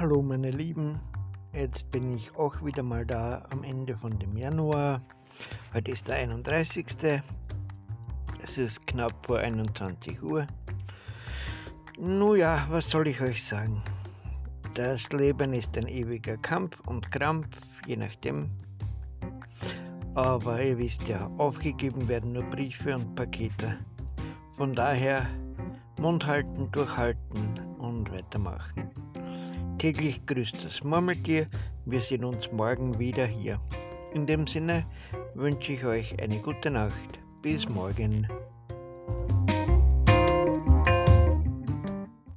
Hallo meine Lieben, jetzt bin ich auch wieder mal da am Ende von dem Januar. Heute ist der 31. Es ist knapp vor 21 Uhr. Nun ja, was soll ich euch sagen? Das Leben ist ein ewiger Kampf und Krampf, je nachdem. Aber ihr wisst ja, aufgegeben werden nur Briefe und Pakete. Von daher Mund halten, durchhalten und weitermachen. Täglich grüßt das Murmeltier. Wir sehen uns morgen wieder hier. In dem Sinne wünsche ich euch eine gute Nacht. Bis morgen.